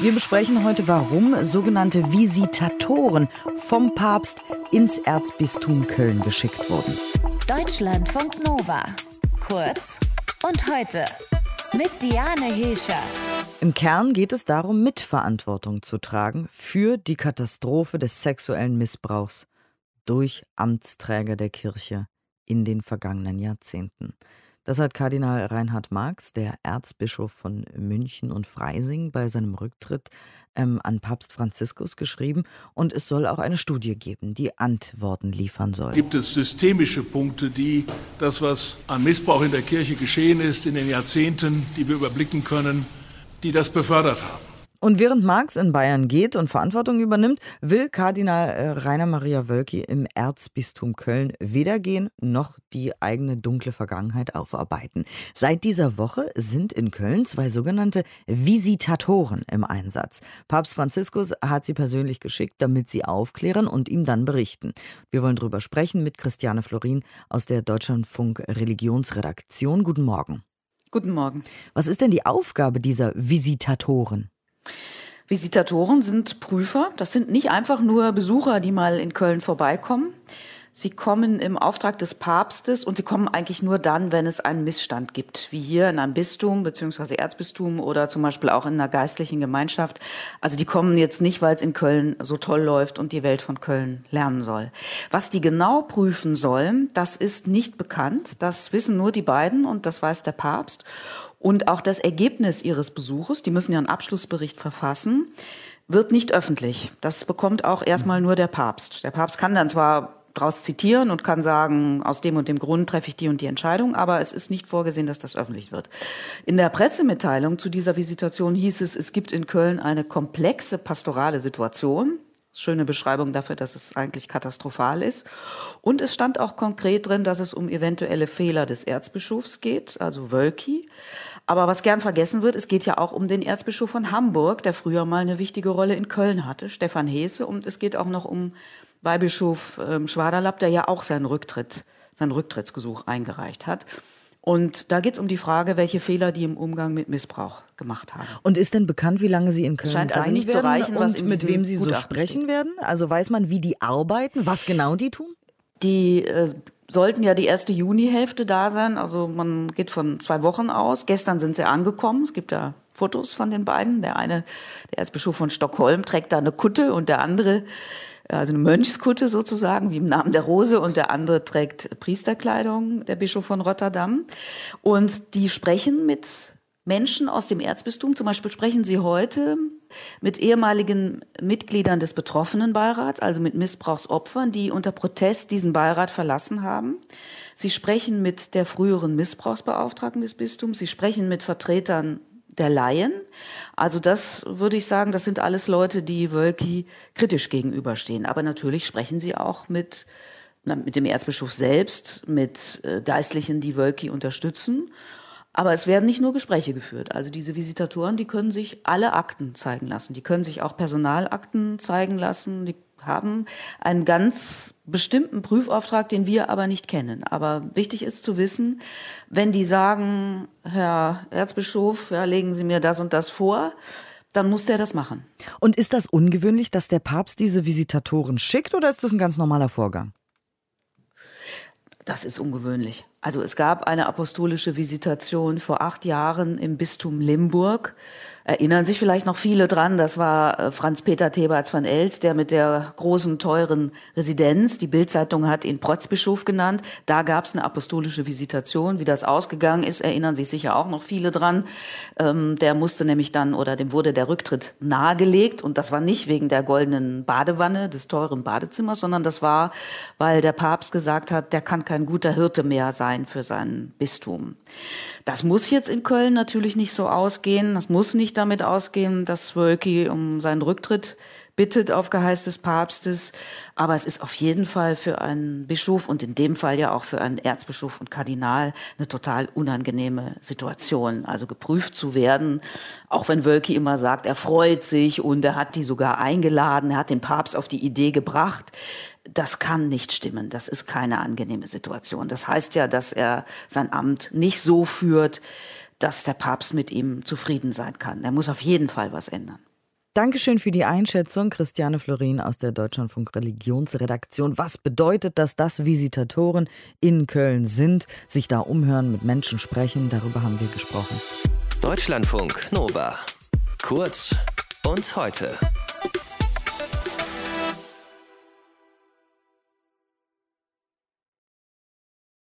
Wir besprechen heute, warum sogenannte Visitatoren vom Papst ins Erzbistum Köln geschickt wurden. Deutschlandfunk Nova. Kurz und heute mit Diane Hilscher. Im Kern geht es darum, Mitverantwortung zu tragen für die Katastrophe des sexuellen Missbrauchs durch Amtsträger der Kirche in den vergangenen Jahrzehnten. Das hat Kardinal Reinhard Marx, der Erzbischof von München und Freising, bei seinem Rücktritt ähm, an Papst Franziskus geschrieben. Und es soll auch eine Studie geben, die Antworten liefern soll. Gibt es systemische Punkte, die das, was an Missbrauch in der Kirche geschehen ist in den Jahrzehnten, die wir überblicken können, die das befördert haben? Und während Marx in Bayern geht und Verantwortung übernimmt, will Kardinal äh, Rainer Maria Wölki im Erzbistum Köln weder gehen noch die eigene dunkle Vergangenheit aufarbeiten. Seit dieser Woche sind in Köln zwei sogenannte Visitatoren im Einsatz. Papst Franziskus hat sie persönlich geschickt, damit sie aufklären und ihm dann berichten. Wir wollen darüber sprechen mit Christiane Florin aus der Deutschlandfunk Religionsredaktion. Guten Morgen. Guten Morgen. Was ist denn die Aufgabe dieser Visitatoren? Visitatoren sind Prüfer. Das sind nicht einfach nur Besucher, die mal in Köln vorbeikommen. Sie kommen im Auftrag des Papstes und sie kommen eigentlich nur dann, wenn es einen Missstand gibt, wie hier in einem Bistum bzw. Erzbistum oder zum Beispiel auch in einer geistlichen Gemeinschaft. Also die kommen jetzt nicht, weil es in Köln so toll läuft und die Welt von Köln lernen soll. Was die genau prüfen sollen, das ist nicht bekannt. Das wissen nur die beiden und das weiß der Papst. Und auch das Ergebnis ihres Besuches, die müssen ja einen Abschlussbericht verfassen, wird nicht öffentlich. Das bekommt auch erstmal nur der Papst. Der Papst kann dann zwar daraus zitieren und kann sagen, aus dem und dem Grund treffe ich die und die Entscheidung, aber es ist nicht vorgesehen, dass das öffentlich wird. In der Pressemitteilung zu dieser Visitation hieß es, es gibt in Köln eine komplexe pastorale Situation. Schöne Beschreibung dafür, dass es eigentlich katastrophal ist. Und es stand auch konkret drin, dass es um eventuelle Fehler des Erzbischofs geht, also Wölki. Aber was gern vergessen wird, es geht ja auch um den Erzbischof von Hamburg, der früher mal eine wichtige Rolle in Köln hatte, Stefan Hese. Und es geht auch noch um Weihbischof ähm, Schwaderlapp, der ja auch seinen Rücktritt, seinen Rücktrittsgesuch eingereicht hat. Und da geht es um die Frage, welche Fehler die im Umgang mit Missbrauch gemacht haben. Und ist denn bekannt, wie lange sie in Köln scheint sein also nicht werden zu reichen, und mit wem sie so sprechen steht. werden? Also weiß man, wie die arbeiten, was genau die tun? Die äh, sollten ja die erste Junihälfte da sein. Also man geht von zwei Wochen aus. Gestern sind sie angekommen. Es gibt ja Fotos von den beiden. Der eine, der Erzbischof von Stockholm, trägt da eine Kutte und der andere also eine Mönchskutte sozusagen, wie im Namen der Rose, und der andere trägt Priesterkleidung, der Bischof von Rotterdam. Und die sprechen mit Menschen aus dem Erzbistum. Zum Beispiel sprechen sie heute mit ehemaligen Mitgliedern des Betroffenenbeirats, also mit Missbrauchsopfern, die unter Protest diesen Beirat verlassen haben. Sie sprechen mit der früheren Missbrauchsbeauftragten des Bistums. Sie sprechen mit Vertretern der Laien. Also das würde ich sagen, das sind alles Leute, die Wölki kritisch gegenüberstehen. Aber natürlich sprechen sie auch mit, mit dem Erzbischof selbst, mit äh, Geistlichen, die Wölki unterstützen. Aber es werden nicht nur Gespräche geführt. Also diese Visitatoren, die können sich alle Akten zeigen lassen. Die können sich auch Personalakten zeigen lassen. Die haben einen ganz bestimmten Prüfauftrag, den wir aber nicht kennen. Aber wichtig ist zu wissen, wenn die sagen, Herr Erzbischof, ja, legen Sie mir das und das vor, dann muss der das machen. Und ist das ungewöhnlich, dass der Papst diese Visitatoren schickt oder ist das ein ganz normaler Vorgang? Das ist ungewöhnlich. Also es gab eine apostolische Visitation vor acht Jahren im Bistum Limburg erinnern sich vielleicht noch viele dran. Das war äh, Franz Peter Theberts von Els, der mit der großen, teuren Residenz, die Bildzeitung hat ihn Protzbischof genannt. Da gab es eine apostolische Visitation. Wie das ausgegangen ist, erinnern sich sicher auch noch viele dran. Ähm, der musste nämlich dann, oder dem wurde der Rücktritt nahegelegt. Und das war nicht wegen der goldenen Badewanne, des teuren Badezimmers, sondern das war, weil der Papst gesagt hat, der kann kein guter Hirte mehr sein für sein Bistum. Das muss jetzt in Köln natürlich nicht so ausgehen. Das muss nicht damit ausgehen, dass Wölki um seinen Rücktritt bittet auf Geheiß des Papstes. Aber es ist auf jeden Fall für einen Bischof und in dem Fall ja auch für einen Erzbischof und Kardinal eine total unangenehme Situation. Also geprüft zu werden, auch wenn Wölki immer sagt, er freut sich und er hat die sogar eingeladen, er hat den Papst auf die Idee gebracht das kann nicht stimmen. Das ist keine angenehme Situation. Das heißt ja, dass er sein Amt nicht so führt, dass der Papst mit ihm zufrieden sein kann. Er muss auf jeden Fall was ändern. Dankeschön für die Einschätzung, Christiane Florin aus der Deutschlandfunk Religionsredaktion. Was bedeutet das, dass Visitatoren in Köln sind, sich da umhören, mit Menschen sprechen? Darüber haben wir gesprochen. Deutschlandfunk Nova. Kurz und heute.